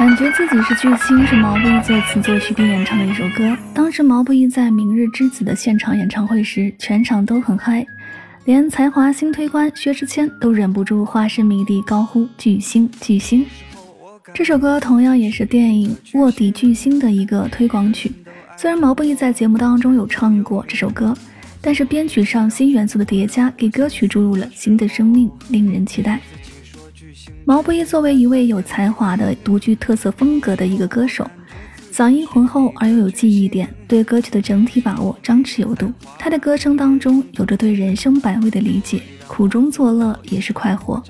感觉自己是巨星，是毛不易作词作曲并演唱的一首歌。当时毛不易在《明日之子》的现场演唱会时，全场都很嗨，连才华新推官薛之谦都忍不住化身迷弟高呼“巨星，巨星”。这首歌同样也是电影《卧底巨星》的一个推广曲。虽然毛不易在节目当中有唱过这首歌，但是编曲上新元素的叠加，给歌曲注入了新的生命，令人期待。毛不易作为一位有才华的、独具特色风格的一个歌手，嗓音浑厚而又有记忆点，对歌曲的整体把握张弛有度。他的歌声当中有着对人生百味的理解，苦中作乐也是快活，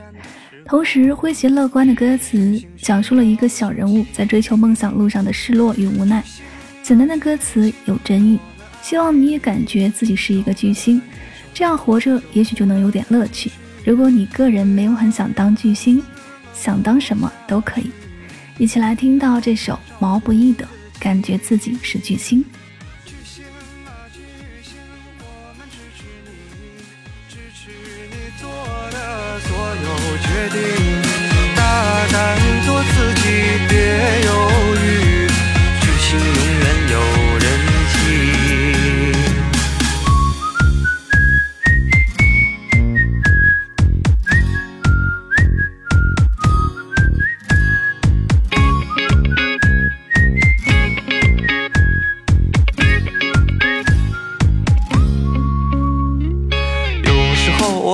同时诙谐乐观的歌词讲述了一个小人物在追求梦想路上的失落与无奈。简单的歌词有真意，希望你也感觉自己是一个巨星，这样活着也许就能有点乐趣。如果你个人没有很想当巨星，想当什么都可以，一起来听到这首毛不易的《感觉自己是巨星》。巨星啊巨星，我们支持你，支持你做的所有决定，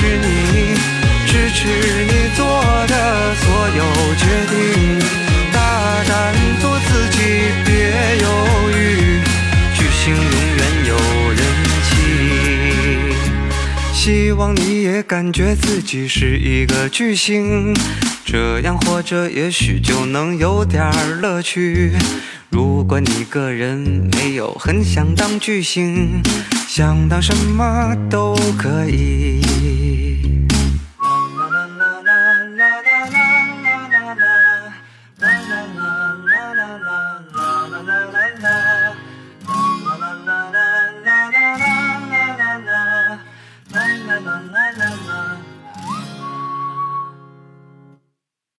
是你，支持你做的所有决定，大胆做自己，别犹豫。巨星永远有人气。希望你也感觉自己是一个巨星，这样活着也许就能有点乐趣。如果你个人没有很想当巨星，想当什么都可以。